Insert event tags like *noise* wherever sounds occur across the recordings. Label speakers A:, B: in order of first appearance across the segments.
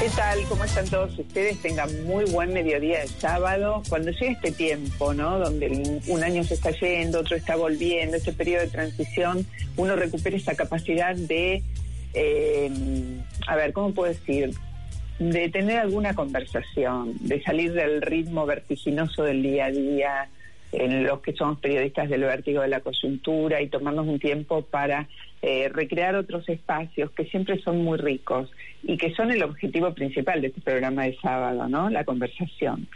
A: ¿Qué tal? ¿Cómo están todos ustedes? Tengan muy buen mediodía de sábado. Cuando llega este tiempo, ¿no? Donde un año se está yendo, otro está volviendo, este periodo de transición, uno recupera esa capacidad de, eh, a ver, ¿cómo puedo decir? De tener alguna conversación, de salir del ritmo vertiginoso del día a día, en los que somos periodistas del vértigo de la coyuntura y tomarnos un tiempo para eh, recrear otros espacios que siempre son muy ricos y que son el objetivo principal de este programa de sábado, ¿no? La conversación.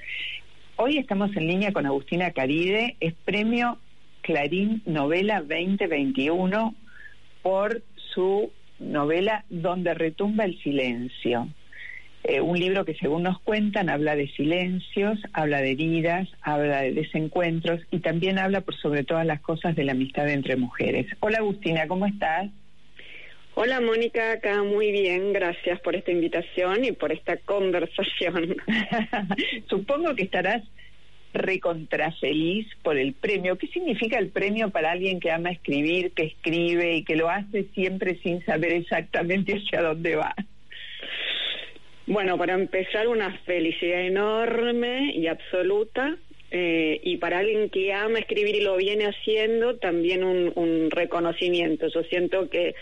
A: Hoy estamos en línea con Agustina Caride, es premio Clarín Novela 2021 por su novela Donde retumba el silencio. Eh, un libro que según nos cuentan habla de silencios, habla de heridas, habla de desencuentros y también habla por sobre todas las cosas de la amistad entre mujeres. Hola Agustina, ¿cómo estás?
B: Hola Mónica, acá muy bien, gracias por esta invitación y por esta conversación. *laughs*
A: Supongo que estarás recontra feliz por el premio. ¿Qué significa el premio para alguien que ama escribir, que escribe y que lo hace siempre sin saber exactamente hacia dónde va?
B: Bueno, para empezar, una felicidad enorme y absoluta. eh, y para alguien que ama escribir y lo viene haciendo, también un, un reconocimiento. Yo siento que,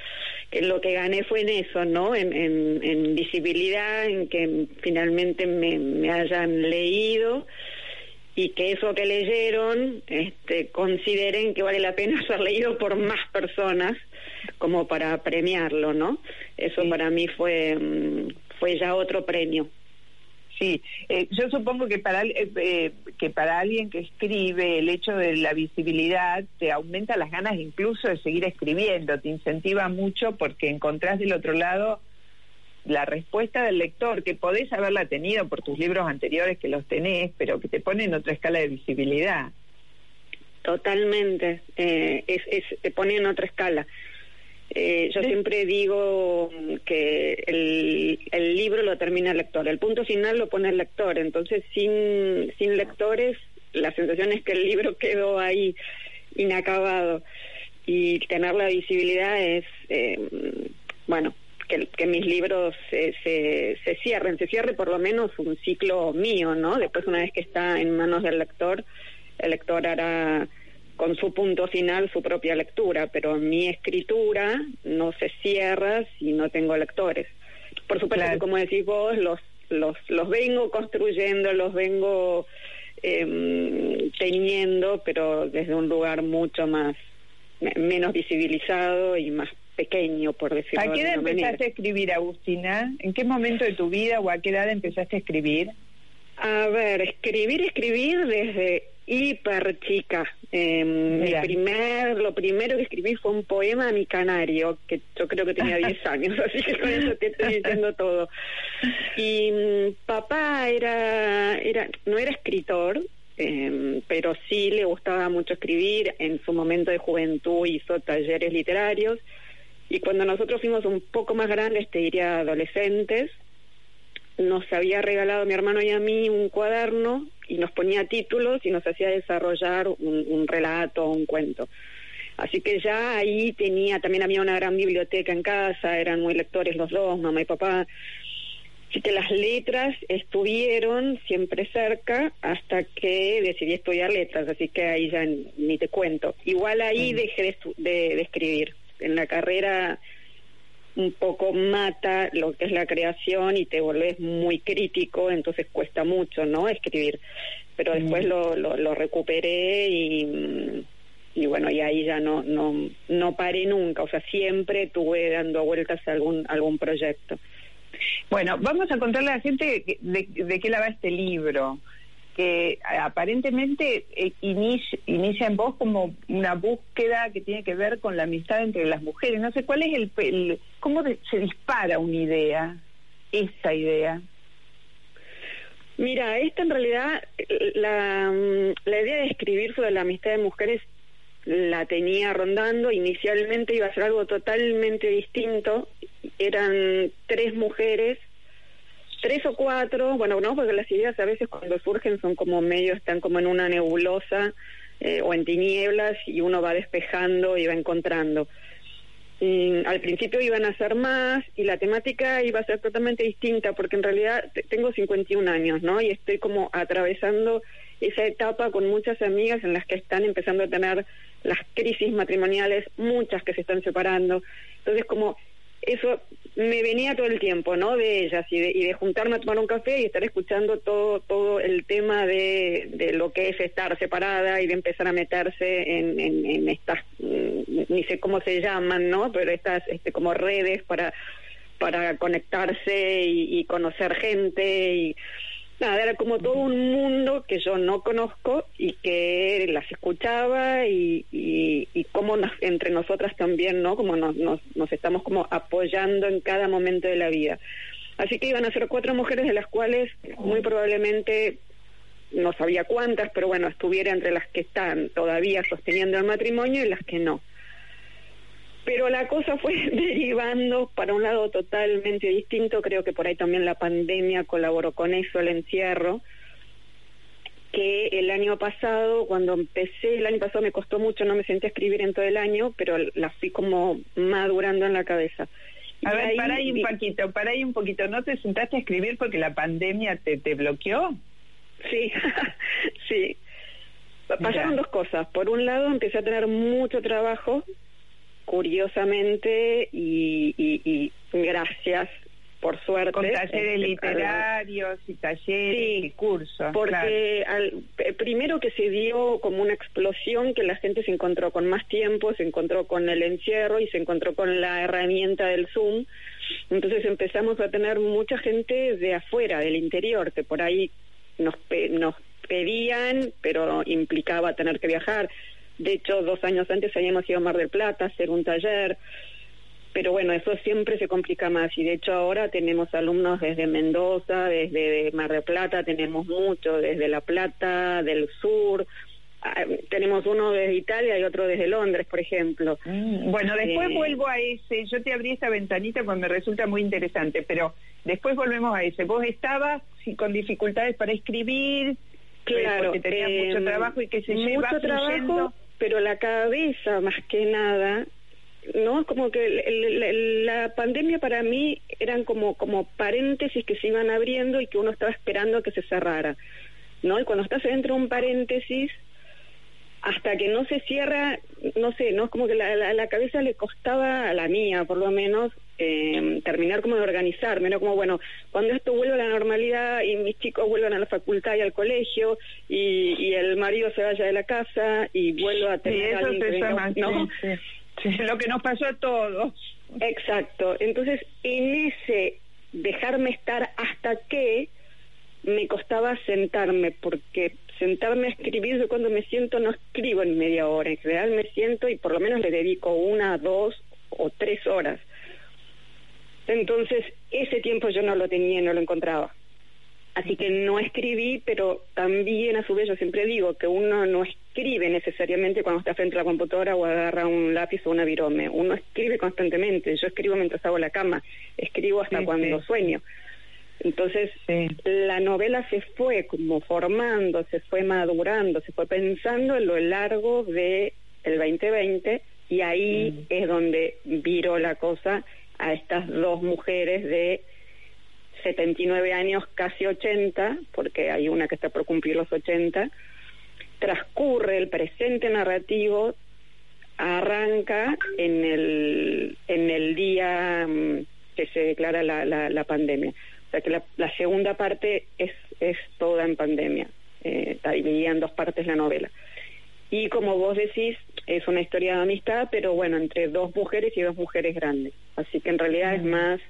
B: que lo que gané fue en eso, ¿no? En, en, en visibilidad, en que finalmente me, me hayan leído y que eso que leyeron este, consideren que vale la pena *laughs* ser leído por más personas como para premiarlo, ¿no? Eso para mí fue, fue ya otro premio.
A: Sí, eh, yo supongo que para, eh, eh, que para alguien que escribe el hecho de la visibilidad te aumenta las ganas incluso de seguir escribiendo, te incentiva mucho porque encontrás del otro lado la respuesta del lector, que podés haberla tenido por tus libros anteriores que los tenés, pero que te pone en otra escala de visibilidad.
B: Totalmente, eh, es, es, te pone en otra escala. Eh, yo
A: Sí.
B: siempre digo que el, el libro lo termina el lector, el punto final lo pone el lector, entonces sin, sin lectores la sensación es que el libro quedó ahí inacabado y tener la visibilidad es, eh, bueno, que, que mis libros se, se, se cierren, se cierre por lo menos un ciclo mío, ¿no? Después una vez que está en manos del lector, el lector hará con su punto final su propia lectura, pero mi escritura no se cierra si no tengo lectores. Por supuesto
A: Claro.
B: como decís vos, los, los, los vengo construyendo, los vengo eh, teniendo, pero desde un lugar mucho más, me- menos visibilizado y más pequeño, por decirlo
A: ¿A qué
B: de
A: edad
B: manera.
A: empezaste a escribir, Agustina? ¿En qué momento de tu vida o a qué edad empezaste a escribir?
B: A ver, escribir, escribir desde hiper chica. Eh, mi
A: Mira.
B: primer, lo primero que escribí fue un poema a mi canario, que yo creo que tenía 10 *laughs* años, así que con eso te estoy diciendo todo. Y mm, papá era, era, no era escritor, eh, pero sí le gustaba mucho escribir. En su momento de juventud hizo talleres literarios. Y cuando nosotros fuimos un poco más grandes, te diría adolescentes, nos había regalado mi hermano y a mí un cuaderno y nos ponía títulos y nos hacía desarrollar un, un relato o un cuento. Así que ya ahí tenía, también había una gran biblioteca en casa, eran muy lectores los dos, mamá y papá. Así que las letras estuvieron siempre cerca hasta que decidí estudiar letras, así que ahí ya ni te cuento. Igual ahí dejé de, de- de escribir. En la carrera un poco mata lo que es la creación y te volvés muy crítico, entonces cuesta mucho, ¿no? Escribir. Pero después lo, lo, lo recuperé y, mm, y bueno, y ahí ya no, no, no paré nunca, o sea, siempre tuve dando vueltas a algún, algún proyecto.
A: Bueno, vamos a contarle a la gente de, de- de qué la va este libro. Que aparentemente eh, inicia, inicia, en vos como una búsqueda que tiene que ver con la amistad entre las mujeres. No sé cuál es el, cómo se dispara una idea, esta idea.
B: Mira, esta en realidad, la, la idea de escribir sobre la amistad de mujeres la tenía rondando. Inicialmente iba a ser algo totalmente distinto. Eran tres mujeres tres o cuatro, bueno, no, porque las ideas a veces cuando surgen son como medio, están como en una nebulosa eh, o en tinieblas y uno va despejando y va encontrando. al principio iban a ser más y la temática iba a ser totalmente distinta porque en realidad tengo 51 años, ¿no? Y estoy como atravesando esa etapa con muchas amigas en las que están empezando a tener las crisis matrimoniales, muchas que se están separando. Entonces, como eso me venía todo el tiempo, ¿no? De ellas y de, y de juntarme a tomar un café y estar escuchando todo todo el tema de, de lo que es estar separada y de empezar a meterse en, estas, mm, ni sé cómo se llaman, ¿no? Pero estas este, como redes para para conectarse y conocer gente y nada, era como todo un mundo que yo no conozco y que las escuchaba y, y, cómo entre nosotras también, ¿no? Como nos, nos, nos estamos como apoyando en cada momento de la vida. Así que iban a ser cuatro mujeres de las cuales muy probablemente no sabía cuántas, pero bueno, estuviera entre las que están todavía sosteniendo el matrimonio y las que no. Pero la cosa fue *laughs* derivando para un lado totalmente distinto, creo que por ahí también la pandemia colaboró con eso, el encierro, que el año pasado, cuando empecé, el año pasado me costó mucho, no me senté a escribir en todo el año, pero la fui como madurando en la cabeza.
A: A ver, para ahí un poquito, para ahí un poquito, ¿no te sentaste a escribir porque la pandemia te, te bloqueó?
B: Sí, *laughs* sí. Pasaron dos cosas. Por un lado, empecé a tener mucho trabajo curiosamente y, y, gracias por suerte.
A: Con talleres literarios y talleres y cursos.
B: Porque al, primero que se dio como una explosión, que la gente se encontró con más tiempo, se encontró con el encierro y se encontró con la herramienta del Zoom. Entonces empezamos a tener mucha gente de afuera, del interior, que por ahí nos, nos pedían, pero implicaba tener que viajar. De hecho, dos años antes habíamos ido a Mar del Plata a hacer un taller, pero bueno, eso siempre se complica más. Y de hecho ahora tenemos alumnos desde Mendoza, desde Mar del Plata, tenemos muchos, desde La Plata, del sur, ah, tenemos uno desde Italia y otro desde Londres, por ejemplo.
A: Mm, bueno, después eh, vuelvo a ese, yo te abrí esa ventanita porque me resulta muy interesante, pero después volvemos a ese. Vos estabas con dificultades para escribir,
B: claro,
A: porque tenías mucho em, trabajo y que se mucho lleva
B: trabajo, pero la cabeza más que nada no como que la pandemia para mí eran como como paréntesis que se iban abriendo y que uno estaba esperando que se cerrara no y cuando estás dentro de un paréntesis hasta que no se cierra, no sé, no es como que la, la, cabeza le costaba a la mía, por lo menos, eh, terminar como de organizarme, ¿no? Como, bueno, cuando esto vuelva a la normalidad y mis chicos vuelvan a la facultad y al colegio y, y el marido se vaya de la casa y vuelva a tener
A: sí, ¿no? lo que nos pasó a todos.
B: Exacto. Entonces, en ese dejarme estar hasta que me costaba sentarme porque sentarme a escribir, yo cuando me siento no escribo en media hora, en general me siento y por lo menos le dedico una, dos o tres horas. Entonces, ese tiempo yo no lo tenía, no lo encontraba. Así que no escribí, pero también a su vez yo siempre digo que uno no escribe necesariamente cuando está frente a la computadora o agarra un lápiz o una virome. Uno escribe constantemente. Yo escribo mientras hago la cama, escribo hasta cuando sueño. Entonces, la novela se fue como formando, se fue madurando, se fue pensando en lo largo de el 2020 y ahí mm. es donde viró la cosa a estas dos mujeres de 79 años, casi 80, porque hay una que está por cumplir los 80, transcurre el presente narrativo, arranca en el, en el día mm, que se declara la, la, pandemia. O sea que la, la segunda parte es, es toda en pandemia. Eh, está dividida en dos partes la novela. Y como vos decís, es una historia de amistad, pero bueno, entre dos mujeres y dos mujeres grandes. Así que en realidad es más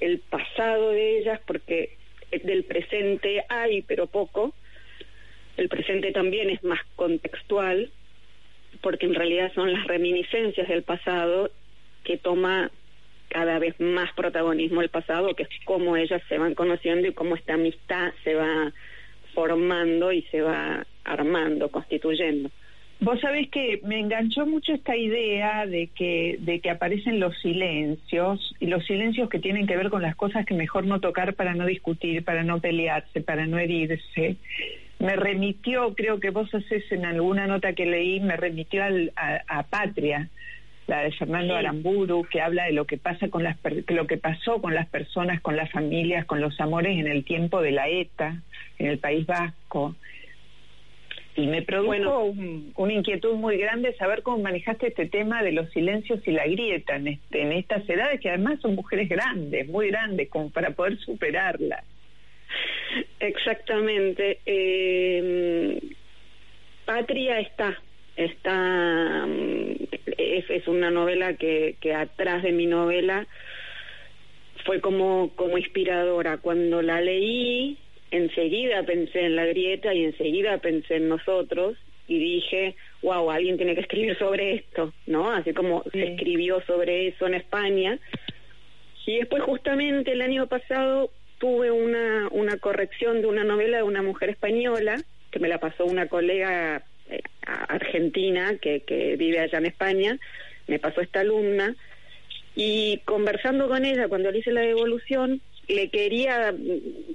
B: el pasado de ellas, porque del presente hay, pero poco, el presente también es más contextual, porque en realidad son las reminiscencias del pasado que toma cada vez más protagonismo el pasado, que es cómo ellas se van conociendo y cómo esta amistad se va formando y se va armando, constituyendo.
A: Vos sabés que me enganchó mucho esta idea de que, de que aparecen los silencios, y los silencios que tienen que ver con las cosas que mejor no tocar para no discutir, para no pelearse, para no herirse. Me remitió, creo que vos haces en alguna nota que leí, me remitió al, a, Patria, la de Fernando Aramburu, que habla de lo que pasa con las lo que pasó con las personas, con las familias, con los amores en el tiempo de la ETA, en el País Vasco y me produjo una inquietud muy grande saber cómo manejaste este tema de los silencios y la grieta en, este, en estas edades, que además son mujeres grandes, muy grandes, como para poder superarla.
B: Exactamente. Eh, Patria está, está, es, es una novela que, que atrás de mi novela fue como, como inspiradora. Cuando la leí, enseguida pensé en la grieta y enseguida pensé en nosotros y dije, wow, alguien tiene que escribir sobre esto, ¿no? Así como se escribió sobre eso en España. Y después justamente el año pasado tuve una, una corrección de una novela de una mujer española, que me la pasó una colega eh, argentina que, que vive allá en España, me pasó esta alumna, y conversando con ella cuando le hice la devolución, le quería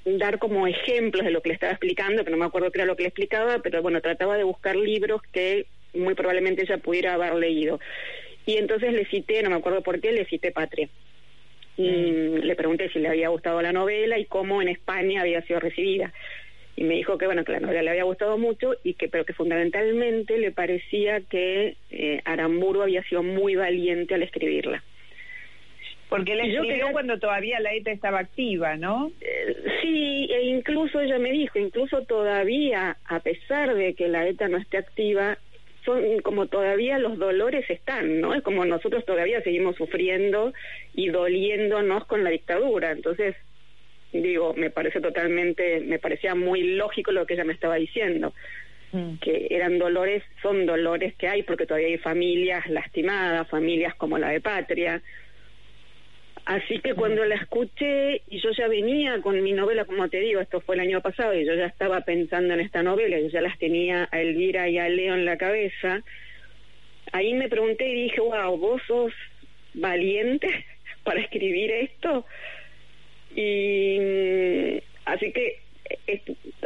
B: dar como ejemplos de lo que le estaba explicando, que no me acuerdo qué era lo que le explicaba, pero bueno, trataba de buscar libros que muy probablemente ella pudiera haber leído. Y entonces le cité, no me acuerdo por qué, le cité Patria. Y mm. le pregunté si le había gustado la novela y cómo en España había sido recibida. Y me dijo que bueno, que la novela le había gustado mucho y que pero que fundamentalmente le parecía que eh, Aramburu había sido muy valiente al escribirla.
A: Porque él escribió cuando todavía la ETA estaba activa, ¿no?
B: Eh, sí, e incluso ella me dijo, incluso todavía, a pesar de que la ETA no esté activa, son como todavía los dolores están, ¿no? Es como nosotros todavía seguimos sufriendo y doliéndonos con la dictadura. Entonces, digo, me parece totalmente, me parecía muy lógico lo que ella me estaba diciendo. Mm. que eran dolores, son dolores que hay porque todavía hay familias lastimadas, familias como la de Patria, Así que cuando la escuché, y yo ya venía con mi novela, como te digo, esto fue el año pasado, y yo ya estaba pensando en esta novela, yo ya las tenía a Elvira y a Leo en la cabeza, ahí me pregunté y dije, wow, vos sos valiente *laughs* para escribir esto. Y mm, así que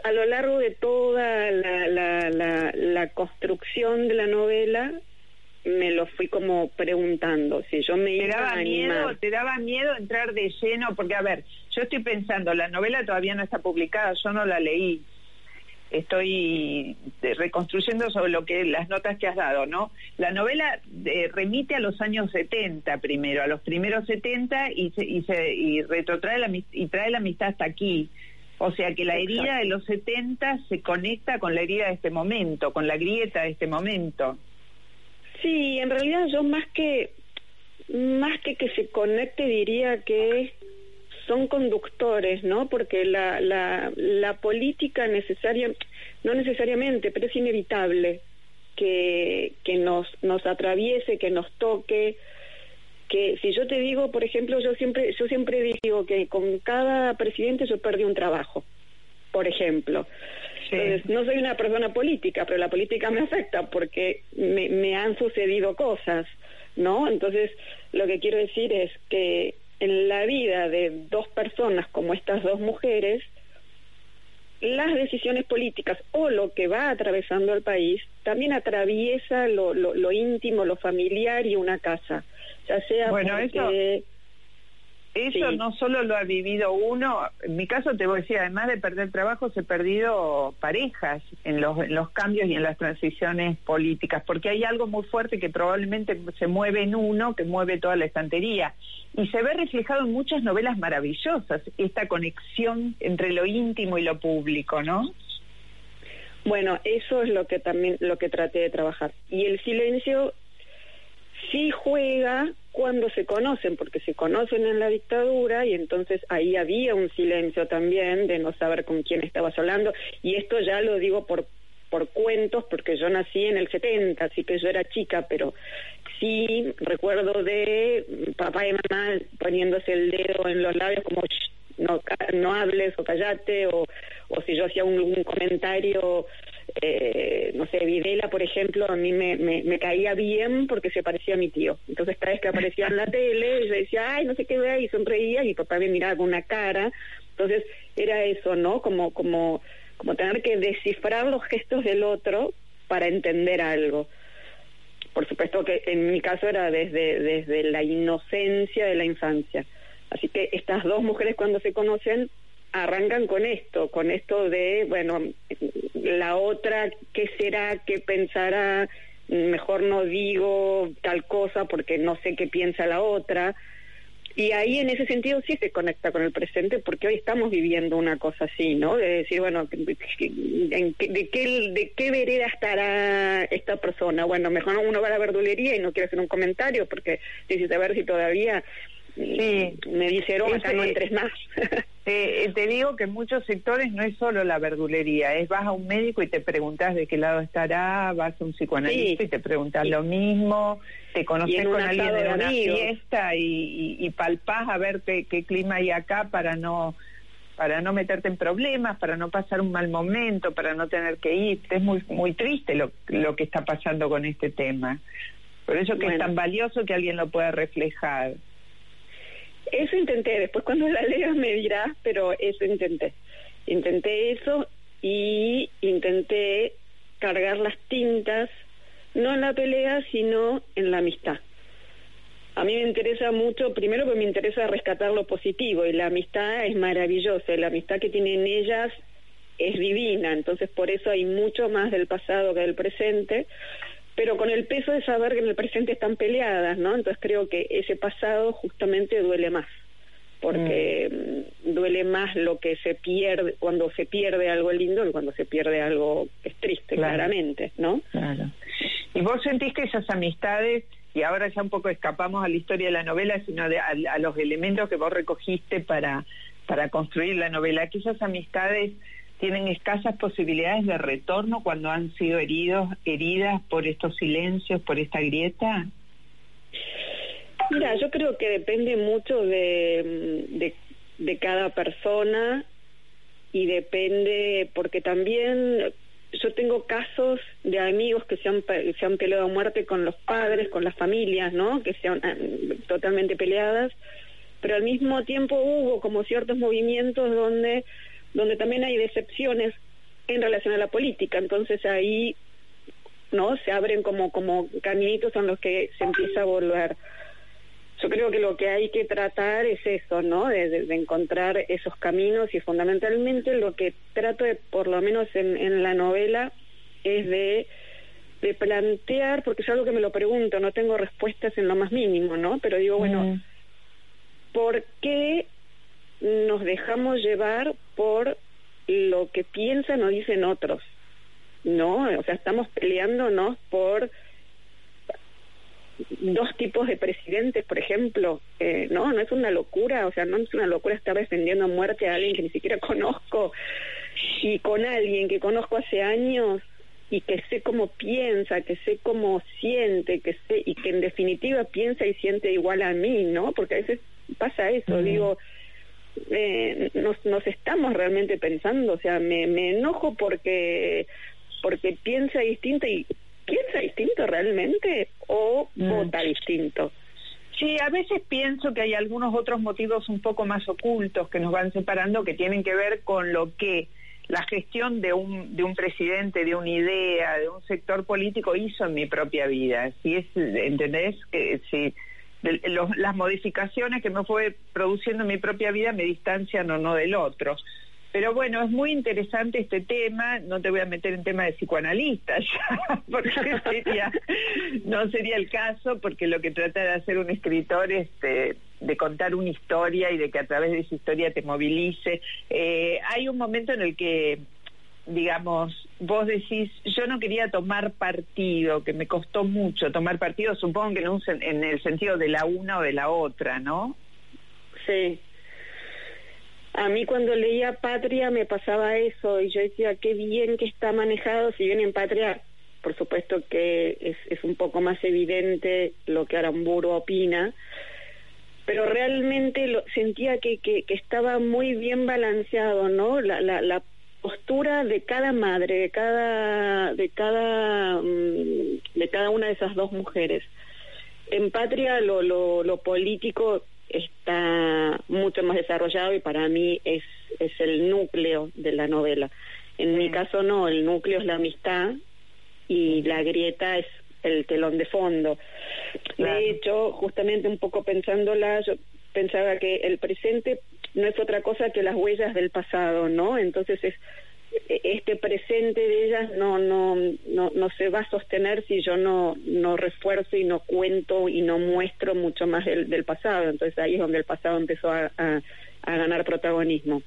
B: a lo largo de toda la, la, la, la construcción de la novela, me lo fui como preguntando si yo me iba
A: daba
B: a
A: miedo te daba miedo entrar de lleno porque a ver yo estoy pensando la novela todavía no está publicada yo no la leí. Estoy reconstruyendo sobre lo que las notas que has dado no la novela eh, remite a los años 70 primero a los primeros 70 y se, y se y retrotrae la y trae la amistad hasta aquí. O sea que la herida de los 70 se conecta con la herida de este momento con la grieta de este momento
B: Sí, en realidad yo más que más que que se conecte diría que son conductores, ¿no? Porque la, la, política necesaria, no necesariamente, pero es inevitable que, que nos, nos atraviese, que nos toque, que si yo te digo, por ejemplo, yo siempre, yo siempre digo que con cada presidente yo perdí un trabajo, por ejemplo no soy una persona política, pero la política me afecta porque me, me han sucedido cosas, ¿no? Entonces, lo que quiero decir es que en la vida de dos personas como estas dos mujeres, las decisiones políticas o lo que va atravesando el país también atraviesa lo, lo, lo íntimo, lo familiar y una casa. Ya sea
A: bueno, porque... Eso no solo lo ha vivido uno, en mi caso te voy a decir, además de perder trabajo, se ha perdido parejas en los, en los cambios y en las transiciones políticas, porque hay algo muy fuerte que probablemente se mueve en uno, que mueve toda la estantería. Y se ve reflejado en muchas novelas maravillosas, esta conexión entre lo íntimo y lo público, ¿no?
B: Bueno, eso es lo que también lo que traté de trabajar. Y el silencio sí juega cuando se conocen, porque se conocen en la dictadura y entonces ahí había un silencio también de no saber con quién estabas hablando. Y esto ya lo digo por por cuentos, porque yo nací en el 70, así que yo era chica, pero sí recuerdo de papá y mamá poniéndose el dedo en los labios como no, no hables o callate, o, o si yo hacía un, comentario, eh, no sé, Videla, por ejemplo, a mí me, me, caía bien porque se parecía a mi tío. Entonces cada vez que aparecía en la tele, yo decía, ay, no sé qué vea, y sonreía, y papá me miraba con una cara. Entonces era eso, ¿no? Como, como, como tener que descifrar los gestos del otro para entender algo. Por supuesto que en mi caso era desde, desde la inocencia de la infancia. Así que estas dos mujeres cuando se conocen arrancan con esto, con esto de, bueno, la otra, ¿qué será? ¿Qué pensará? Mejor no digo tal cosa porque no sé qué piensa la otra. Y ahí en ese sentido sí se conecta con el presente porque hoy estamos viviendo una cosa así, ¿no? De decir, bueno, ¿de qué, de qué vereda estará esta persona? Bueno, mejor uno va a la verdulería y no quiere hacer un comentario porque dice, a ver si todavía Sí, me dice, acá no entres más. *laughs*
A: Eh, te digo que en muchos sectores no es solo la verdulería, es vas a un médico y te preguntas de qué lado estará, vas a un psicoanalista y te preguntas lo mismo, te conoces con alguien de una fiesta y, y, palpás a ver qué, qué clima hay acá para no para no meterte en problemas, para no pasar un mal momento, para no tener que ir. Es muy muy triste lo, lo que está pasando con este tema. Por eso que es tan valioso que alguien lo pueda reflejar.
B: Eso intenté, después cuando la leas me dirás, pero eso intenté. Intenté eso y intenté cargar las tintas, no en la pelea, sino en la amistad. A mí me interesa mucho, primero que me interesa rescatar lo positivo y la amistad es maravillosa, la amistad que tienen ellas es divina, entonces por eso hay mucho más del pasado que del presente pero con el peso de saber que en el presente están peleadas, ¿no? Entonces creo que ese pasado justamente duele más, porque mm. Mm, duele más lo que se pierde, cuando se pierde algo lindo que cuando se pierde algo que es triste, claramente, ¿no?
A: Claro. ¿Y vos sentís que esas amistades, y ahora ya un poco escapamos a la historia de la novela, sino de, a, los elementos que vos recogiste para, para construir la novela, que esas amistades tienen escasas posibilidades de retorno cuando han sido heridos, heridas por estos silencios, por esta grieta?
B: Mira, yo creo que depende mucho de, de, cada persona y depende, porque también yo tengo casos de amigos que se han, se han peleado a muerte con los padres, con las familias, ¿no? Que se han totalmente peleadas, pero al mismo tiempo hubo como ciertos movimientos donde donde también hay decepciones en relación a la política. Entonces ahí no se abren como como caminitos en los que se empieza a volver. Yo creo que lo que hay que tratar es eso, ¿no? De, encontrar esos caminos y fundamentalmente lo que trato de, por lo menos en, en la novela, es de, de plantear, porque es algo que me lo pregunto, no tengo respuestas en lo más mínimo, ¿no? Pero digo, bueno, mm. ¿por qué nos dejamos llevar por lo que piensan o dicen otros, ¿no? O sea, estamos peleándonos por dos tipos de presidentes, por ejemplo, eh, no, no es una locura, o sea, no es una locura estar defendiendo a muerte a alguien que ni siquiera conozco y con alguien que conozco hace años y que sé cómo piensa, que sé cómo siente, que sé y que en definitiva piensa y siente igual a mí, ¿no? Porque a veces pasa eso, digo, eh, nos, nos estamos realmente pensando, o sea, me, me enojo porque, porque piensa distinto y piensa distinto realmente o mm. vota distinto.
A: Sí, a veces pienso que hay algunos otros motivos un poco más ocultos que nos van separando que tienen que ver con lo que la gestión de un, de un presidente, de una idea, de un sector político hizo en mi propia vida. Si es, ¿entendés? Que si las modificaciones que me fue produciendo en mi propia vida me distancian o no del otro. Pero bueno, es muy interesante este tema, no te voy a meter en tema de psicoanalista *laughs* ya, porque no sería el caso, porque lo que trata de hacer un escritor es de, de contar una historia y de que a través de esa historia te movilice. Eh, hay un momento en el que digamos, vos decís, yo no quería tomar partido, que me costó mucho tomar partido, supongo que en, en, el sentido de la una o de la otra, ¿no?
B: Sí. a mí cuando leía Patria me pasaba eso y yo decía, qué bien que está manejado, si bien en por supuesto que es, es un poco más evidente lo que Aramburu opina, pero realmente lo, sentía que, que, que, estaba muy bien balanceado, ¿no? La, la, la postura de cada madre, de cada, de cada, mm, de cada una de esas dos mujeres. En Patria lo, lo, lo político está mucho más desarrollado y para mí es, es el núcleo de la novela. En mi caso no, el núcleo es la amistad y la grieta es el telón de fondo. De hecho, justamente un poco pensándola, yo pensaba que el presente no es otra cosa que las huellas del pasado, ¿no? Entonces es e-, este presente de ellas no no no no se va a sostener si yo no no refuerzo y no cuento y no muestro mucho más del, del pasado entonces ahí es donde el pasado empezó a, a, a ganar protagonismo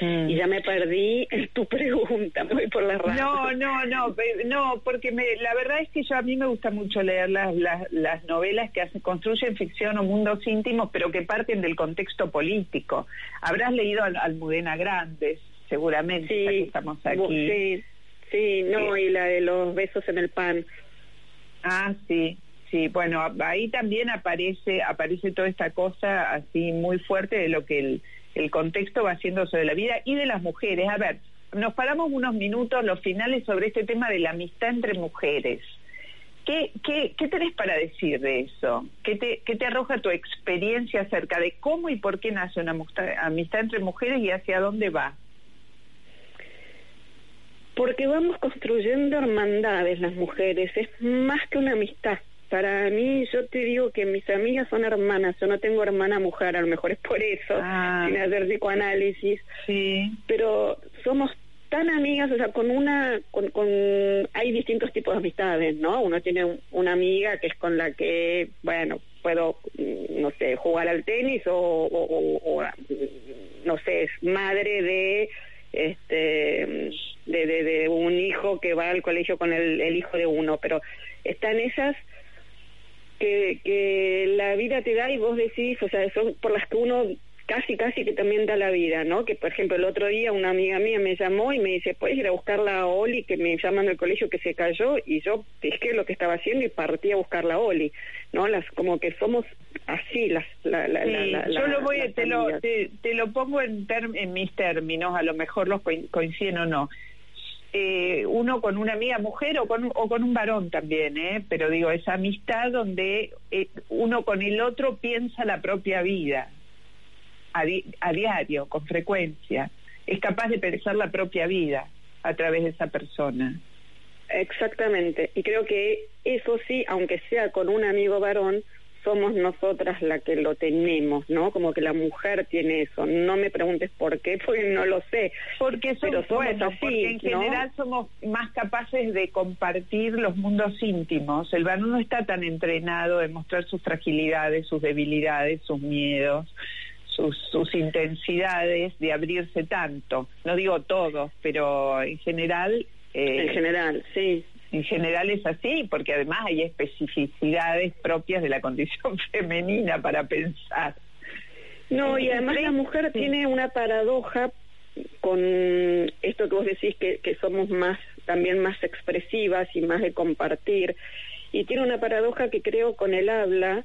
B: mm. y ya me perdí en tu pregunta me voy por la ramas
A: no no no no porque me, la verdad es que yo a mí me gusta mucho leer las las, las novelas que construyen ficción o mundos íntimos pero que parten del contexto político habrás leído al, Almudena Grandes seguramente
B: sí,
A: que estamos aquí.
B: Sí, sí, no, y la de los besos en el pan.
A: Ah, sí, sí, bueno, ahí también aparece, aparece toda esta cosa así muy fuerte de lo que el, el contexto va haciendo sobre la vida y de las mujeres. A ver, nos paramos unos minutos, los finales, sobre este tema de la amistad entre mujeres. ¿Qué, qué, tenés para decir de eso? ¿Qué te, ¿Qué te arroja tu experiencia acerca de cómo y por qué nace una amistad entre mujeres y hacia dónde va?
B: porque vamos construyendo hermandades las mujeres, es más que una amistad. Para mí, yo te digo que mis amigas son hermanas, yo no tengo hermana mujer, a lo mejor es por eso, ah. sin hacer psicoanálisis,
A: sí.
B: pero somos tan amigas, o sea, con una, con, con, hay distintos tipos de amistades, ¿no? Uno tiene una amiga que es con la que, bueno, puedo, mm, no sé, jugar al tenis o, o, o no sé, es madre de este de, de, de, un hijo que va al colegio con el, el hijo de uno, pero están esas que, que la vida te da y vos decís, o sea, son por las que uno casi, casi que también da la vida, ¿no? Que, por ejemplo, el otro día una amiga mía me llamó y me dice, ¿puedes ir a buscarla a Oli? Que me llaman del colegio que se cayó y yo dije lo que estaba haciendo y partí a buscarla a Oli, ¿no? Las, como que somos así las... La, la,
A: sí,
B: la,
A: yo lo voy, te lo, te, te, lo pongo en, term, en mis términos, a lo mejor los coinciden o no. Eh, uno con una amiga mujer o con, o con un varón también, ¿eh? pero digo, esa amistad donde eh, uno con el otro piensa la propia vida, a, di a diario, con frecuencia. Es capaz de pensar la propia vida a través de esa persona.
B: Exactamente. Y creo que eso sí, aunque sea con un amigo varón, somos nosotras la que lo tenemos, ¿no? Como que la mujer tiene eso. No me preguntes por qué, *laughs* porque no lo sé.
A: Porque somos, somos bueno, así, porque en ¿no? general somos más capaces de compartir los mundos íntimos. El varón no está tan entrenado de mostrar sus fragilidades, sus debilidades, sus miedos sus, sus intensidades de abrirse tanto. No digo todos, pero en general...
B: Eh, en general, sí.
A: En general es así, porque además hay especificidades propias de la condición *laughs* femenina para pensar.
B: No, y además la mujer sí. tiene una paradoja con esto que vos decís que, que somos más también más expresivas y más de compartir y tiene una paradoja que creo con el habla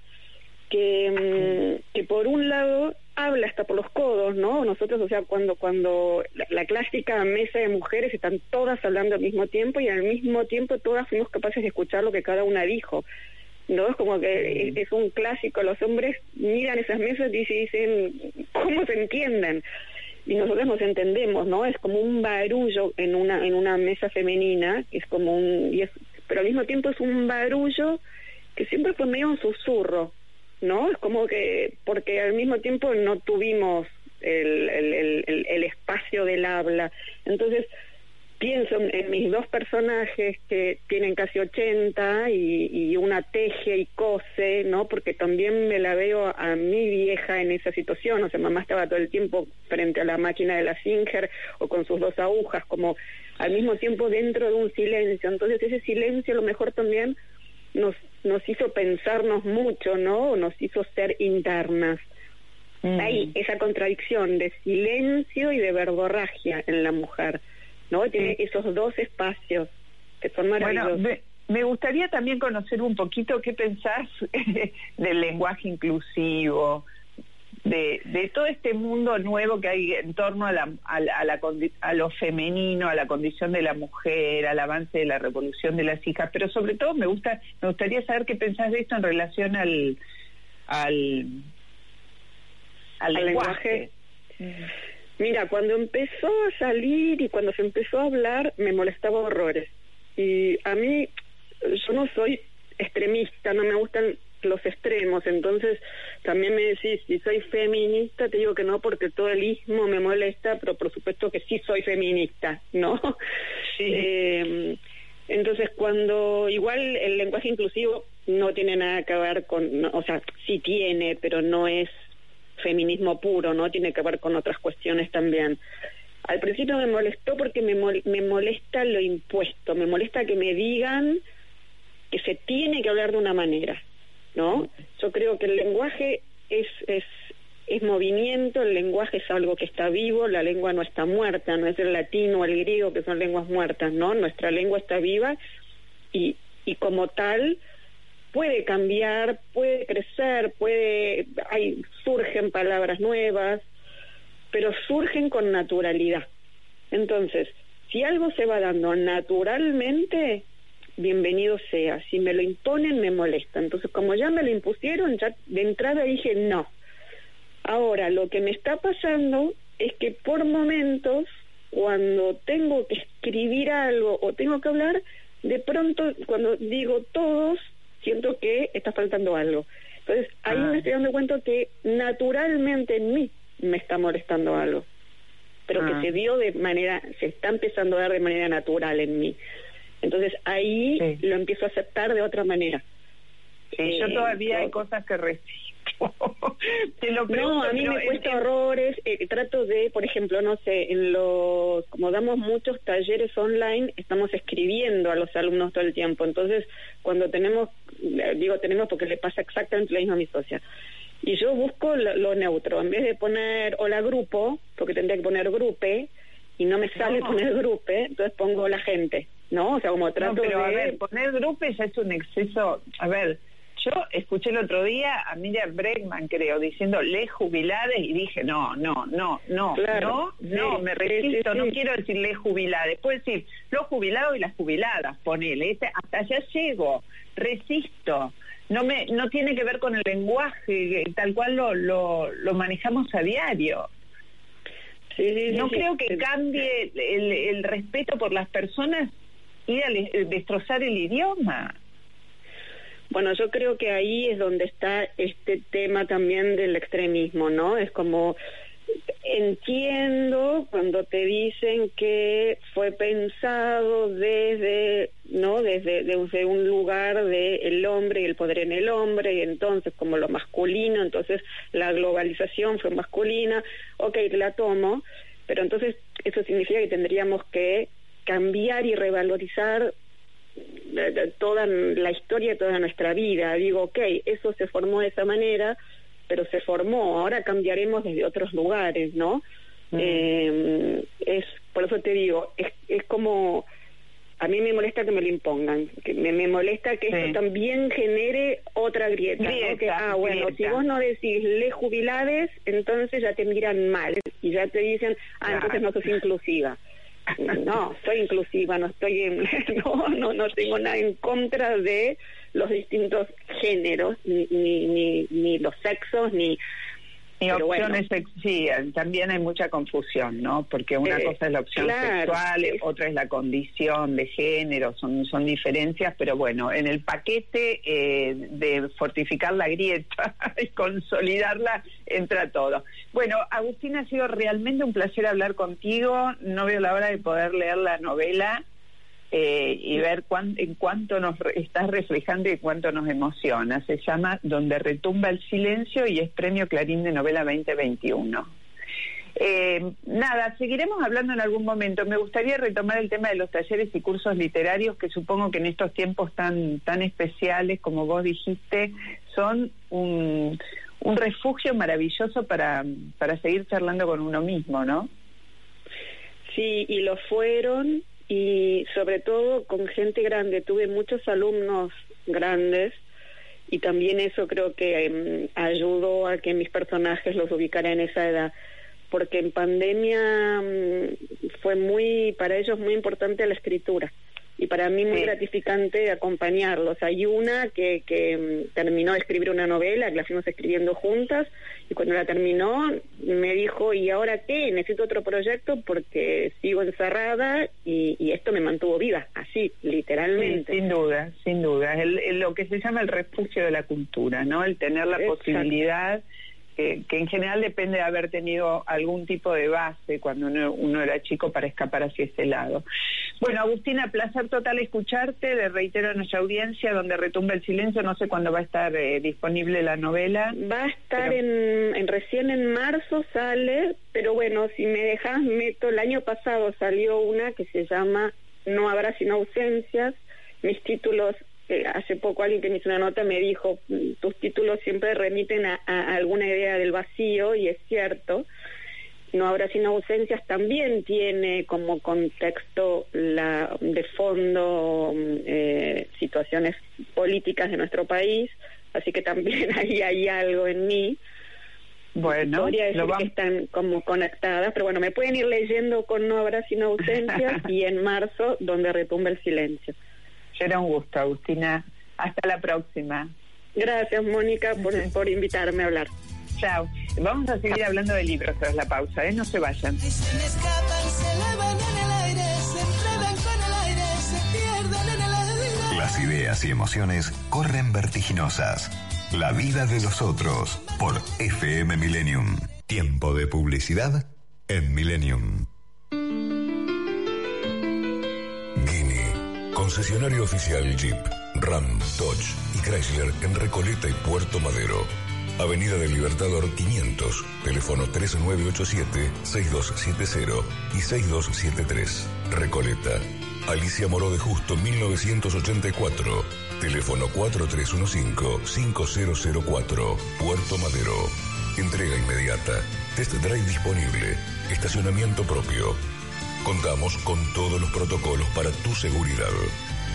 B: que, mm, que por un lado habla hasta por los codos, ¿no? Nosotros, o sea, cuando cuando la, la, clásica mesa de mujeres están todas hablando al mismo tiempo y al mismo tiempo todas fuimos capaces de escuchar lo que cada una dijo. ¿No? Es como que es, es un clásico, los hombres miran esas mesas y dicen, ¿cómo se entienden? y nosotros nos entendemos, ¿no? Es como un barullo en una en una mesa femenina, es como un y es, pero al mismo tiempo es un barullo que siempre fue medio un susurro, ¿no? Es como que, porque al mismo tiempo no tuvimos el, el, espacio del habla. Entonces, pienso en mis dos personajes que tienen casi 80 y, y, una teje y cose, ¿no? Porque también me la veo a mi vieja en esa situación, o sea, mamá estaba todo el tiempo frente a la máquina de la Singer o con sus dos agujas, como al mismo tiempo dentro de un silencio. Entonces ese silencio a lo mejor también nos, nos hizo pensarnos mucho, ¿no? Nos hizo ser internas. Mm. Hay esa contradicción de silencio y de verborragia en la mujer, ¿no? Tiene esos dos espacios que son maravillosos.
A: Bueno, me, gustaría también conocer un poquito qué pensás *laughs* del lenguaje inclusivo, de, de, todo este mundo nuevo que hay en torno a, la, a, la, a, lo femenino, a la condición de la mujer, al avance de la revolución de las hijas, pero sobre todo me gusta, me gustaría saber qué pensás de esto en relación al, al al, lenguaje.
B: Mira, cuando empezó a salir y cuando se empezó a hablar, me molestaba horrores. Y a mí, yo no soy extremista, no me gustan los extremos, entonces también me decís, si soy feminista, te digo que no, porque todo el ismo me molesta, pero por supuesto que sí soy feminista, ¿no? Sí. Eh, entonces, cuando igual el lenguaje inclusivo no tiene nada que ver con, o sea, sí tiene, pero no es feminismo puro, ¿no? Tiene que ver con otras cuestiones también. Al principio me molestó porque me, me molesta lo impuesto, me molesta que me digan que se tiene que hablar de una manera, ¿no? Yo creo que el lenguaje es, es, es movimiento, el lenguaje es algo que está vivo, la lengua no está muerta, no es el latín o el griego que son lenguas muertas, ¿no? Nuestra lengua está viva y, y como tal puede cambiar, puede crecer, puede, hay, surgen palabras nuevas, pero surgen con naturalidad. Entonces, si algo se va dando naturalmente, bienvenido sea. Si me lo imponen, me molesta. Entonces, como ya me lo impusieron, ya de entrada dije no. Ahora, lo que me está pasando es que por momentos, cuando tengo que escribir algo o tengo que hablar, de pronto, cuando digo todos, siento que está faltando algo. Entonces, ahí me ah. estoy dando cuenta que naturalmente en mí me está molestando algo, pero que ah. se dio de manera, se está empezando a dar de manera natural en mí. Entonces, ahí lo empiezo a aceptar de otra manera.
A: Sí, yo eh, todavía hay cosas que recibo *laughs*
B: no, a mí me cuesta horrores. Eh, trato de, por ejemplo, no sé, en los, como damos muchos talleres online, estamos escribiendo a los alumnos todo el tiempo. Entonces, cuando tenemos, eh, digo tenemos porque le pasa exactamente lo mismo a mi socia. Y yo busco lo, neutro. En vez de poner hola grupo, porque tendría que poner grupe, y no me sale poner grupe, entonces pongo la gente, ¿no? O sea, como trato
A: pero,
B: de...
A: a ver, poner grupe ya es un exceso... A ver yo escuché el otro día a Miriam Bregman, creo, diciendo le jubilades y dije, no, no, no, no, no, no, me resisto, no quiero decir le jubilades, puedo decir los jubilados y las jubiladas, ponele, hasta allá llego, resisto. No, me, no tiene que ver con el lenguaje tal cual lo, lo, lo manejamos a diario. no creo que cambie el, el respeto por las personas ir a destrozar el idioma.
B: Bueno, yo creo que ahí es donde está este tema también del extremismo, ¿no? Es como entiendo cuando te dicen que fue pensado desde no desde, desde un lugar de hombre y el poder en el hombre y entonces como lo masculino entonces la globalización fue masculina ok la tomo pero entonces eso significa que tendríamos que cambiar y revalorizar toda la historia de toda nuestra vida. Digo, ok, eso se formó de esa manera, pero se formó, ahora cambiaremos desde otros lugares, ¿no? Eh, es Por eso te digo, es, es como... A mí me molesta que me lo impongan, que me, me molesta que eso también genere otra grieta, Que, ah, bueno, si vos no decís le jubilades, entonces ya te miran mal y ya te dicen, ah, entonces no sos inclusiva. No, soy inclusiva, no estoy en, *laughs* no, no, no tengo nada en contra de los distintos géneros, ni, ni, ni, los sexos, ni
A: y opciones sí, también hay mucha confusión, ¿no? Porque una eh, cosa es la opción sexual, otra es la condición de género, son, son diferencias, pero bueno, en el paquete eh, de fortificar la grieta *laughs* y consolidarla entra todo. Bueno, Agustina, ha sido realmente un placer hablar contigo, no veo la hora de poder leer la novela eh, y ver en cuánto nos estás reflejando y cuánto nos emociona. Se llama Donde retumba el silencio y es Premio Clarín de Novela 2021. Eh, nada, seguiremos hablando en algún momento. Me gustaría retomar el tema de los talleres y cursos literarios que supongo que en estos tiempos tan, tan especiales, como vos dijiste, son un, un refugio maravilloso para, para seguir charlando con uno mismo, ¿no?
B: Sí, y lo fueron y sobre todo con gente grande. Tuve muchos alumnos grandes y también eso creo que em, ayudó a que mis personajes los ubicara en esa edad porque en pandemia mm, fue muy para ellos muy importante la escritura y para mí muy gratificante acompañarlos. Hay una que, que mm, terminó de escribir una novela, que la fuimos escribiendo juntas, y cuando la terminó me dijo, ¿y ahora qué? Necesito otro proyecto porque sigo encerrada y, y esto me mantuvo viva, así, literalmente.
A: sin duda, sin duda. Es lo que se llama el refugio de la cultura, ¿no? El tener la posibilidad que, en general depende de haber tenido algún tipo de base cuando uno, era chico para escapar hacia ese lado. Bueno, Agustina, placer total escucharte, le reitero a nuestra audiencia, donde retumba el silencio, no sé cuándo va a estar eh, disponible la novela.
B: Va a estar en, recién en marzo sale, pero bueno, si me dejas, meto, el año pasado salió una que se llama No habrá sin ausencias, mis títulos hace poco alguien que me hizo una nota me dijo, tus títulos siempre remiten a, alguna idea del vacío y es cierto. No habrá sin ausencias también tiene como contexto la de fondo eh, situaciones políticas de nuestro país, así que también *laughs* ahí hay algo en mí.
A: Bueno,
B: lo que están como conectadas, pero bueno, me pueden ir leyendo con No habrá sin ausencias *laughs* y en marzo donde retumba el silencio.
A: Será un gusto, Agustina. Hasta la próxima.
B: Gracias, Mónica, por, por invitarme a hablar.
A: Chao. Vamos a seguir hablando de libros tras la pausa, ¿eh? No se vayan.
C: Las ideas y emociones corren vertiginosas. La vida de los otros por FM Millennium. Tiempo de publicidad en Millennium. Concesionario oficial Jeep, Ram, Dodge y Chrysler en Recoleta y Puerto Madero. Avenida del Libertador 500, teléfono 3987-6270 y 6273. Recoleta. Alicia Moró de Justo 1984, teléfono 4315-5004, Puerto Madero. Entrega inmediata, test drive disponible, estacionamiento propio. Contamos con todos los protocolos para tu seguridad.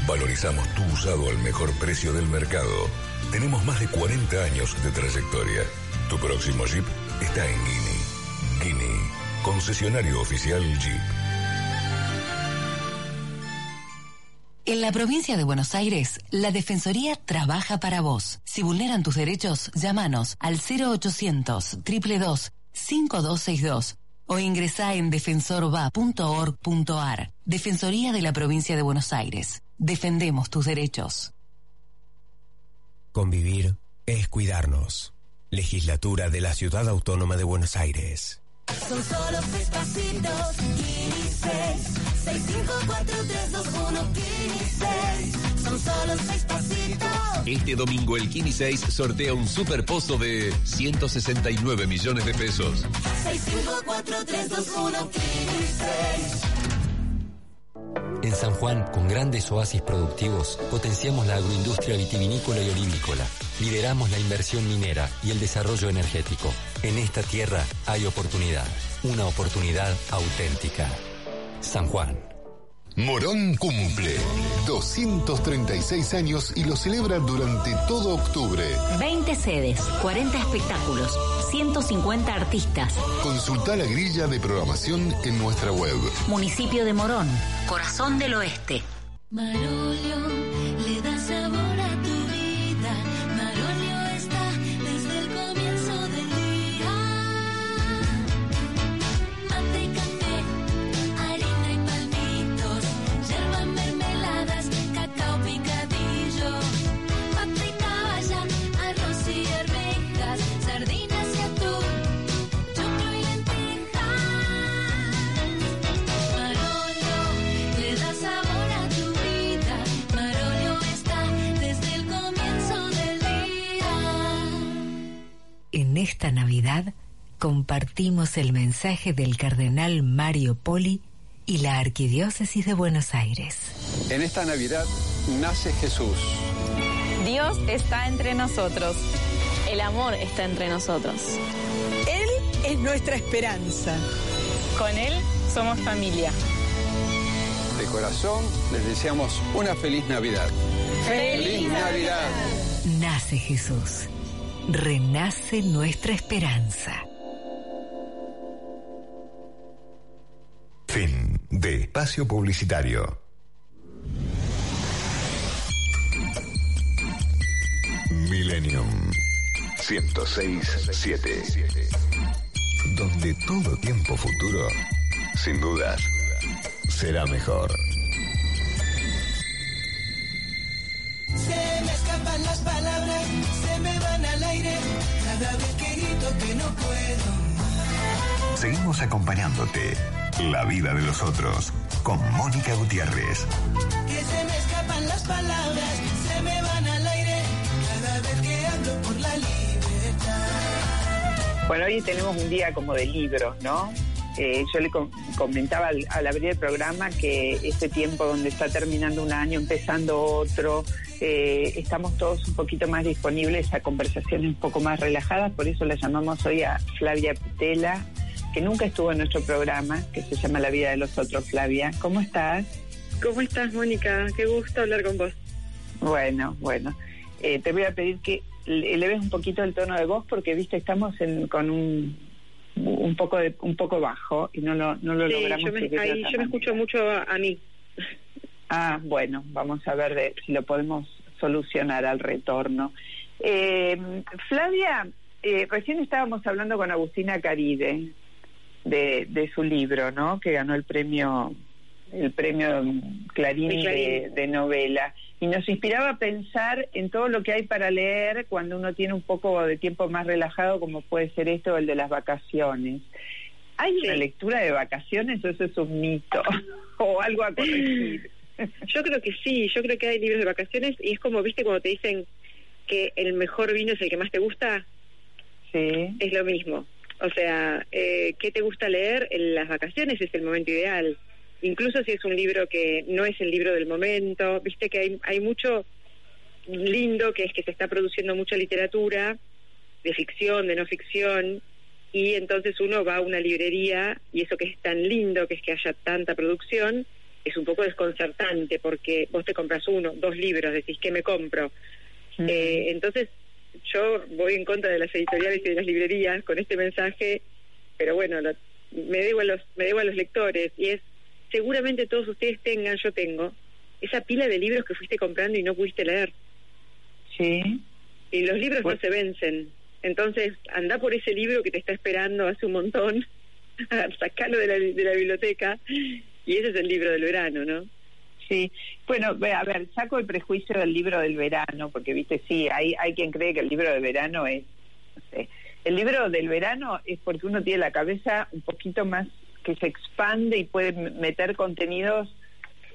C: Valorizamos tu usado al mejor precio del mercado. Tenemos más de 40 años de trayectoria. Tu próximo Jeep está en Guinea. Guinea, concesionario oficial Jeep.
D: En la provincia de Buenos Aires, la Defensoría trabaja para vos. Si vulneran tus derechos, llámanos al 0800 322 5262 o ingresá en defensorva.org.ar. Defensoría de la Provincia de Buenos Aires. Defendemos tus derechos.
E: Convivir es cuidarnos. Legislatura de la Ciudad Autónoma de Buenos Aires.
F: Son solo seis pasitos, 6, 5, 4, 3, 2, 1, 6. Solo seis pasitos.
G: Este domingo el Kini 6 sortea un super pozo de 169 millones de pesos.
F: 6, 5, 4, 3, 2, 1, 6.
H: En San Juan, con grandes oasis productivos, potenciamos la agroindustria vitivinícola y olívícola. Lideramos la inversión minera y el desarrollo energético. En esta tierra hay oportunidad, una oportunidad auténtica. San Juan.
I: Morón cumple 236 años y lo celebra durante todo octubre.
J: 20 sedes, 40 espectáculos, 150 artistas.
I: Consulta la grilla de programación en nuestra web.
J: Municipio de Morón, corazón del oeste.
F: le
K: esta Navidad compartimos el mensaje del cardenal Mario Poli y la Arquidiócesis de Buenos Aires.
L: En esta Navidad nace Jesús.
M: Dios está entre nosotros.
N: El amor está entre nosotros.
M: Él es nuestra esperanza.
O: Con él somos familia.
P: De corazón les deseamos una feliz Navidad.
K: ¡Feliz Navidad! Nace Jesús. Renace nuestra esperanza.
C: Fin de espacio publicitario. Millennium 106.7 Donde todo tiempo futuro, sin dudas, será mejor.
Q: Escapan las palabras, se me van al aire, cada vez que grito que no puedo.
C: Seguimos acompañándote. La vida de los otros con Mónica Gutiérrez.
Q: Que se me escapan las palabras, se me van al aire, cada vez que hablo por la libertad.
A: Bueno, hoy tenemos un día como de libros, ¿no? Eh, yo le com- comentaba al, al abrir el programa que este tiempo donde está terminando un año, empezando otro, eh, estamos todos un poquito más disponibles a conversaciones un poco más relajadas, por eso la llamamos hoy a Flavia Pitela, que nunca estuvo en nuestro programa, que se llama La vida de los otros. Flavia, ¿cómo estás?
R: ¿Cómo estás, Mónica? Qué gusto hablar con vos.
A: Bueno, bueno. Eh, te voy a pedir que le eleves un poquito el tono de voz porque, viste, estamos en- con un, un poco de, un poco bajo y no lo, no lo
R: Sí,
A: logramos.
R: yo me, ahí yo me escucho mucho a, a mí.
A: Ah, bueno, vamos a ver de, si lo podemos solucionar al retorno. Eh, Flavia, eh, recién estábamos hablando con Agustina Caride de, de su libro, ¿no? Que ganó el premio el premio Clarín,
R: El Clarín.
A: De, de novela y nos inspiraba a pensar en todo lo que hay para leer cuando uno tiene un poco de tiempo más relajado, como puede ser esto, el de las vacaciones. ¿Hay una lectura de vacaciones o eso es un mito *laughs* o algo a corregir? *laughs*
R: Yo creo que sí, yo creo que hay libros de vacaciones y es como, viste, cuando te dicen que el mejor vino es el que más te gusta,
A: Sí.
R: es lo mismo. O sea, eh, ¿qué te gusta leer? En las vacaciones es el momento ideal. Incluso si es un libro que no es el libro del momento, viste que hay, hay mucho lindo que es que se está produciendo mucha literatura de ficción, de no ficción, y entonces uno va a una librería y eso que es tan lindo, que es que haya tanta producción, es un poco desconcertante porque vos te compras uno, dos libros, decís, ¿qué me compro? Eh, entonces, yo voy en contra de las editoriales y de las librerías con este mensaje, pero bueno, lo- me debo a los me debo a los lectores y es seguramente todos ustedes tengan, yo tengo esa pila de libros que fuiste comprando y no pudiste leer.
A: Sí.
R: Y los libros no se vencen. Entonces, anda por ese libro que te está esperando hace un montón, *laughs* sacalo de la, de la biblioteca y ese es el libro del verano, ¿no?
A: Sí, bueno, a ver, saco el prejuicio del libro del verano, porque viste, sí, hay, hay quien cree que el libro del verano es, no sé, el libro del verano es porque uno tiene la cabeza un poquito más que se expande y puede meter contenidos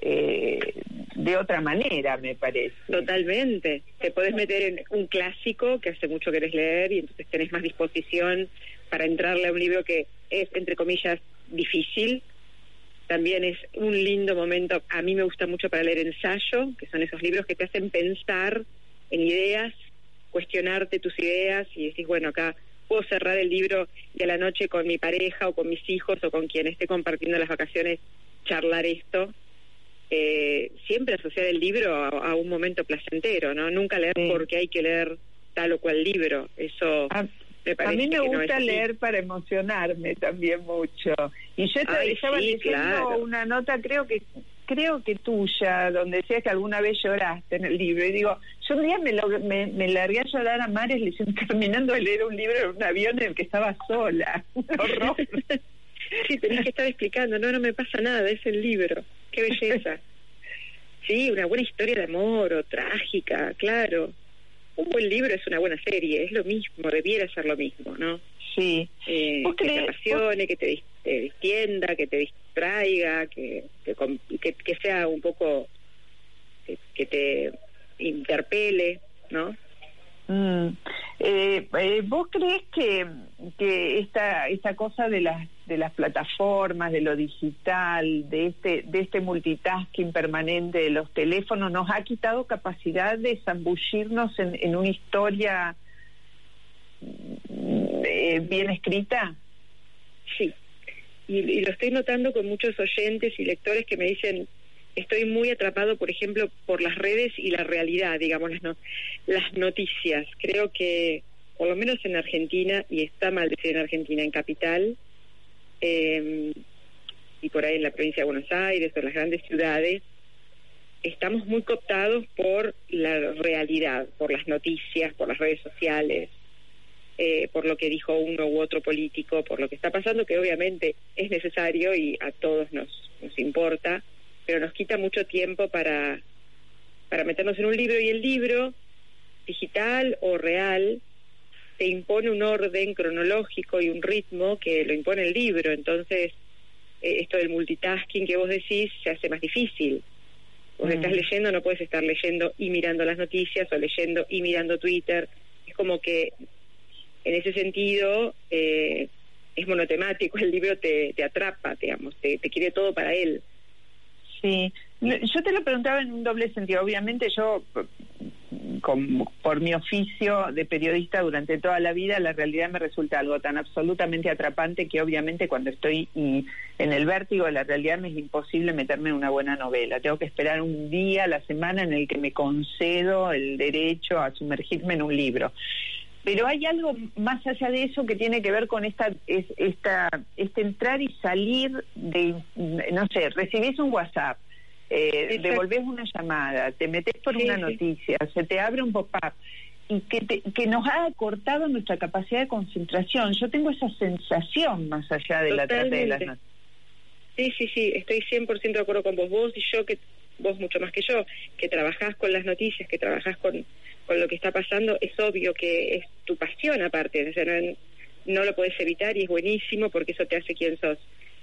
A: eh, de otra manera, me parece.
R: Totalmente. Te podés meter en un clásico que hace mucho querés leer y entonces tenés más disposición para entrarle a un libro que es, entre comillas, difícil. También es un lindo momento. A mí me gusta mucho para leer ensayo, que son esos libros que te hacen pensar en ideas, cuestionarte tus ideas y decís, bueno, acá puedo cerrar el libro y a la noche con mi pareja o con mis hijos o con quien esté compartiendo las vacaciones charlar esto eh, siempre asociar el libro a, a un momento placentero, ¿no? Nunca leer porque hay que leer tal o cual libro. Eso me
A: A
R: parece
A: mí me
R: que
A: gusta leer para emocionarme también mucho. Y yo
R: Ay,
A: estaba
R: sí,
A: leyendo
R: claro.
A: una nota, creo que creo que tuya, donde decías que alguna vez lloraste en el libro. Y digo, yo un día me, lo- me, me largué a llorar a mares leyendo- *laughs* terminando de leer un libro en un avión en el que estaba sola. Horror. *laughs*
R: Sí, tenés que estar explicando, no, no me pasa nada, es el libro. Qué belleza. *laughs* Sí, una buena historia de amor o trágica, claro. Un buen libro es una buena serie, es lo mismo, debiera ser lo mismo, ¿no?
A: Sí.
R: Eh,
A: ¿Vos
R: que te apasione, que te, dis- te distienda, que te distraiga, que, que, com- que, que sea un poco, que, que te interpele, ¿no?
A: Mm. Eh, eh, ¿Vos crees que, que esta, esta cosa de las, de las plataformas, de lo digital, de este, de este multitasking permanente de los teléfonos, nos ha quitado capacidad de zambullirnos en, en una historia eh, bien escrita?
R: Sí. Y, lo estoy notando con muchos oyentes y lectores que me dicen, estoy muy atrapado, por ejemplo, por las redes y la realidad, digamos, las, no- las noticias. Creo que, por lo menos en Argentina, y está mal decir en Argentina, en Capital, eh, y por ahí en la provincia de Buenos Aires o en las grandes ciudades, estamos muy cooptados por la realidad, por las noticias, por las redes sociales, eh, por lo que dijo uno u otro político, por lo que está pasando, que obviamente es necesario y a todos nos, nos importa, pero nos quita mucho tiempo para, para meternos en un libro y el libro, digital o real, te impone un orden cronológico y un ritmo que lo impone el libro. Entonces, eh, esto del multitasking que vos decís se hace más difícil. Vos
A: Mm.
R: estás leyendo, no puedes estar leyendo y mirando las noticias o leyendo y mirando Twitter. Es como que, en ese sentido, eh, es monotemático. El libro te, te atrapa, digamos, te, quiere todo para él.
A: Sí, yo te lo preguntaba en un doble sentido. Obviamente yo, por mi oficio de periodista durante toda la vida, la realidad me resulta algo tan absolutamente atrapante que obviamente cuando estoy en el vértigo de la realidad me es imposible meterme en una buena novela. Tengo que esperar un día a la semana en el que me concedo el derecho a sumergirme en un libro. Pero hay algo más allá de eso que tiene que ver con esta, es, esta, este entrar y salir de, no sé, recibís un WhatsApp, eh, devolvés una llamada, te metes por una noticia, se te abre un pop-up y que, te- que nos ha cortado nuestra capacidad de concentración. Yo tengo esa sensación más allá de la trata de las noticias.
R: Sí, sí, sí, estoy 100% de acuerdo con vos. Vos y yo, que vos mucho más que yo, que trabajás con las noticias, que trabajás con, con lo que está pasando, es obvio que es tu pasión aparte. O sea, no, no lo podés evitar y es buenísimo porque eso te hace quien sos.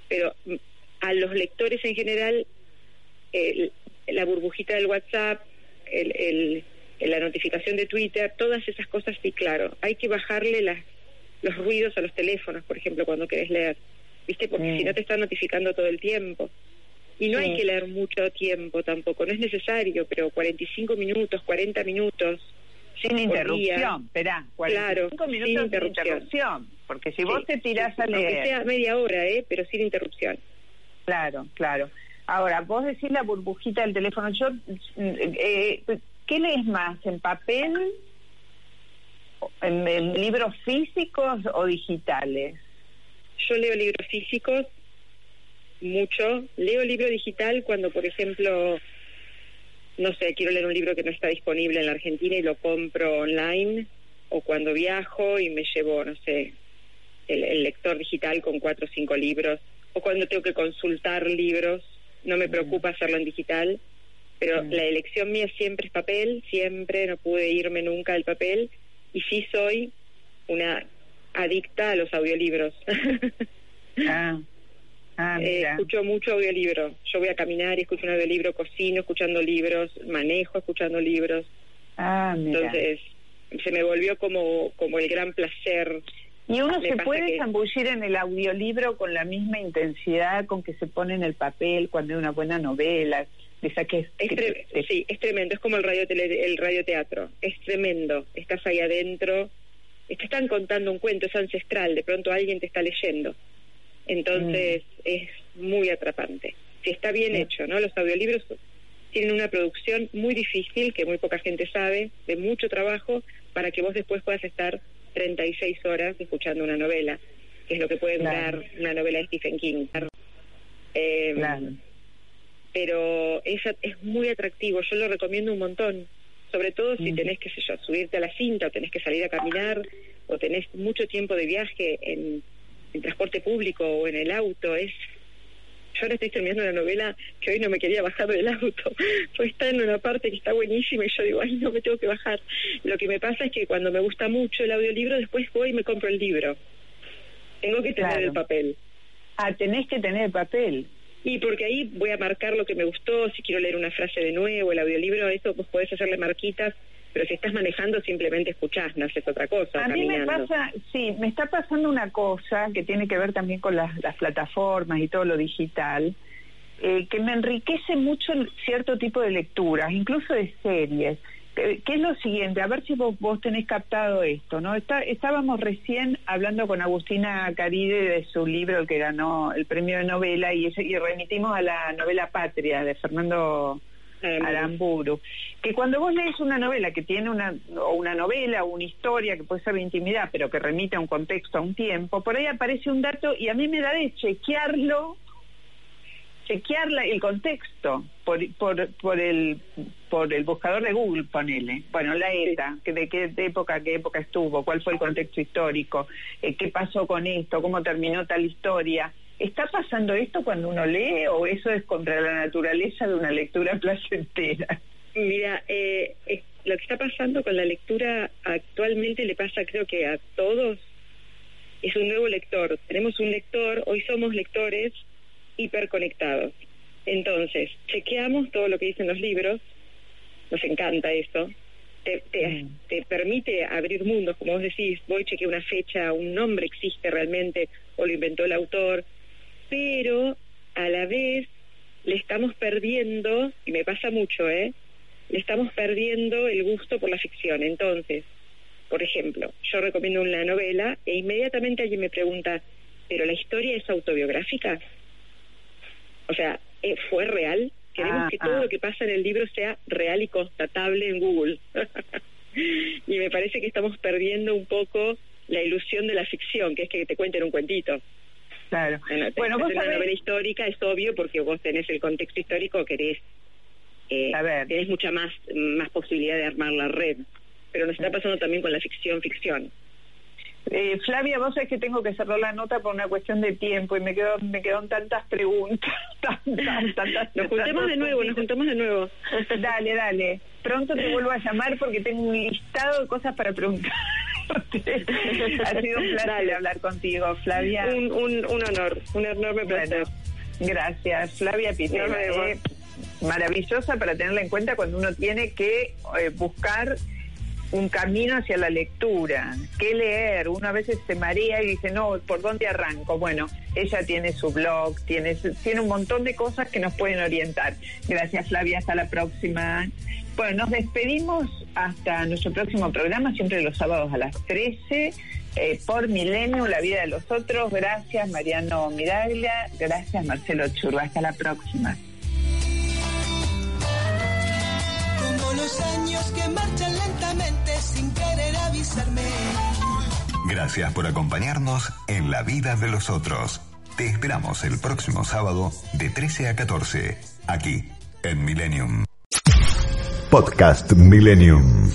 R: Pero mm, a los lectores en general, el- la burbujita del WhatsApp, el, el- la notificación de Twitter, todas esas cosas, sí, claro. Hay que bajarle las, los ruidos a los teléfonos, por ejemplo, cuando querés leer. ¿Viste? Porque
A: Mm.
R: si no te están notificando todo el tiempo. Y no
A: Sí.
R: hay que leer mucho tiempo tampoco, no es necesario, pero 45 minutos, 40 minutos.
A: Sin interrupción,
R: día.
A: esperá,
R: Claro,
A: 45 minutos
R: sin
A: sin
R: interrupción.
A: porque si vos te tirás
R: sí,
A: a
R: Aunque
A: leer...
R: sea media hora, ¿eh? Pero sin interrupción.
A: Claro, claro. Ahora, vos decís la burbujita del teléfono. Yo, eh, ¿qué lees más? ¿En papel? ¿En, en libros físicos o digitales?
R: Yo leo libros físicos mucho. Leo libro digital cuando, por ejemplo, no sé, quiero leer un libro que no está disponible en la Argentina y lo compro online. O cuando viajo y me llevo, no sé, el, el lector digital con cuatro o cinco libros. O cuando tengo que consultar libros. No me preocupa hacerlo en digital. Pero la elección mía siempre es papel, siempre, no pude irme nunca del papel. Y sí soy una adicta a los audiolibros. *laughs*
A: Ah, ah,
R: Eh, escucho mucho audiolibro. Yo voy a caminar y escucho un audiolibro, cocino escuchando libros, manejo escuchando libros.
A: Ah, mira.
R: Entonces, se me volvió como, como el gran placer.
A: ¿Y uno
R: Me
A: se puede
R: que-
A: zambullir en el audiolibro con la misma intensidad con que se pone en el papel cuando hay una buena novela? De es, que te-
R: sí, es tremendo. Es como el radio tele- el radioteatro. Es tremendo. Estás ahí adentro. Te están contando un cuento, es ancestral. De pronto alguien te está leyendo. Entonces, es muy atrapante. Si está bien
A: Mm.
R: hecho, ¿no? Los audiolibros tienen una producción muy difícil, que muy poca gente sabe, de mucho trabajo, para que vos después puedas estar 36 horas escuchando una novela, que es lo que puede
A: Claro.
R: durar una novela de Stephen King. Eh,
A: Claro.
R: Pero es, es muy atractivo, yo lo recomiendo un montón, sobre todo si tenés, qué sé yo, subirte a la cinta, o tenés que salir a caminar, o tenés mucho tiempo de viaje en, en transporte público o en el auto, es yo ahora estoy terminando una novela que hoy no me quería bajar del auto. *laughs* Pues está en una parte que está buenísima y yo digo, ay, no me tengo que bajar. Lo que me pasa es que cuando me gusta mucho el audiolibro, después voy y me compro el libro. Tengo que tener
A: Claro.
R: el papel.
A: Ah, tenés que tener el papel.
R: Y porque ahí voy a marcar lo que me gustó, si quiero leer una frase de nuevo, el audiolibro, eso vos podés hacerle marquitas, pero si estás manejando simplemente escuchás, no haces otra cosa.
A: A mí me pasa, sí, me está pasando una cosa que tiene que ver también con las, las plataformas y todo lo digital, eh, que me enriquece mucho el- cierto tipo de lecturas, incluso de series. eh, ¿Qué es lo siguiente? A ver si vos, vos tenés captado esto, ¿no? Está, estábamos recién hablando con Agustina Caride de su libro que ganó el premio de novela y remitimos a la novela Patria de Fernando Aramburu. Que cuando vos lees una novela que tiene una, o una novela o una historia que puede ser de intimidad, pero que remite a un contexto, a un tiempo, por ahí aparece un dato y a mí me da de chequearlo chequear la- el contexto por, por, por el por el buscador de Google, ponele. Bueno, la ETA, que de qué época, qué época estuvo, cuál fue el contexto histórico, eh, qué pasó con esto, cómo terminó tal historia. ¿Está pasando esto cuando uno lee o eso es contra la naturaleza de una lectura *laughs* placentera?
R: Mira, eh, lo que está pasando con la lectura actualmente le pasa creo que a todos, es un nuevo lector. Tenemos un lector, hoy somos lectores hiperconectados. Entonces, chequeamos todo lo que dicen los libros, nos encanta eso, te, te, te permite abrir mundos, como vos decís, voy, chequeé una fecha, un nombre existe realmente, o lo inventó el autor, pero a la vez le estamos perdiendo, y me pasa mucho, ¿eh? Le estamos perdiendo el gusto por la ficción. Entonces, por ejemplo, yo recomiendo una novela e inmediatamente alguien me pregunta, ¿pero la historia es autobiográfica? O sea, ¿eh, ¿fue real? Queremos
A: Ah,
R: que todo
A: ah.
R: lo que pasa en el libro sea real y constatable en Google. *laughs* y me parece que estamos perdiendo un poco la ilusión de la ficción, que es que te cuenten un cuentito.
A: Claro.
R: Bueno,
A: Bueno, vos
R: una
A: sabés-
R: novela histórica es obvio porque vos tenés el contexto histórico, querés, eh, tenés mucha más, más posibilidad de armar la red. Pero nos está pasando también con la ficción, ficción.
A: Eh, Flavia, vos sabés que tengo que cerrar la nota por una cuestión de tiempo y me quedo, me quedan tantas preguntas. *laughs* tantas, tantas,
R: Nos juntemos de nuevo, nos juntamos de nuevo.
A: Dale, dale. Pronto te vuelvo a llamar porque tengo un listado de cosas para preguntar. *laughs* ha sido un placer hablar contigo, Flavia.
R: Un, un, un honor, un enorme placer.
A: Gracias, Flavia
R: vemos.
A: eh, maravillosa para tenerla en cuenta cuando uno tiene que eh, buscar un camino hacia la lectura. ¿Qué leer? Uno a veces se marea y dice, no, ¿por dónde arranco? Bueno, ella tiene su blog, tiene, tiene un montón de cosas que nos pueden orientar. Gracias, Flavia. Hasta la próxima. Bueno, nos despedimos hasta nuestro próximo programa, siempre los sábados a las 13, eh, por Milenio, La Vida de los Otros. Gracias, Mariano Miraglia. Gracias, Marcelo Churba. Hasta la próxima.
C: Gracias por acompañarnos en La Vida de los Otros. Te esperamos el próximo sábado de 13 a 14, aquí en Millennium.
S: Podcast Millennium.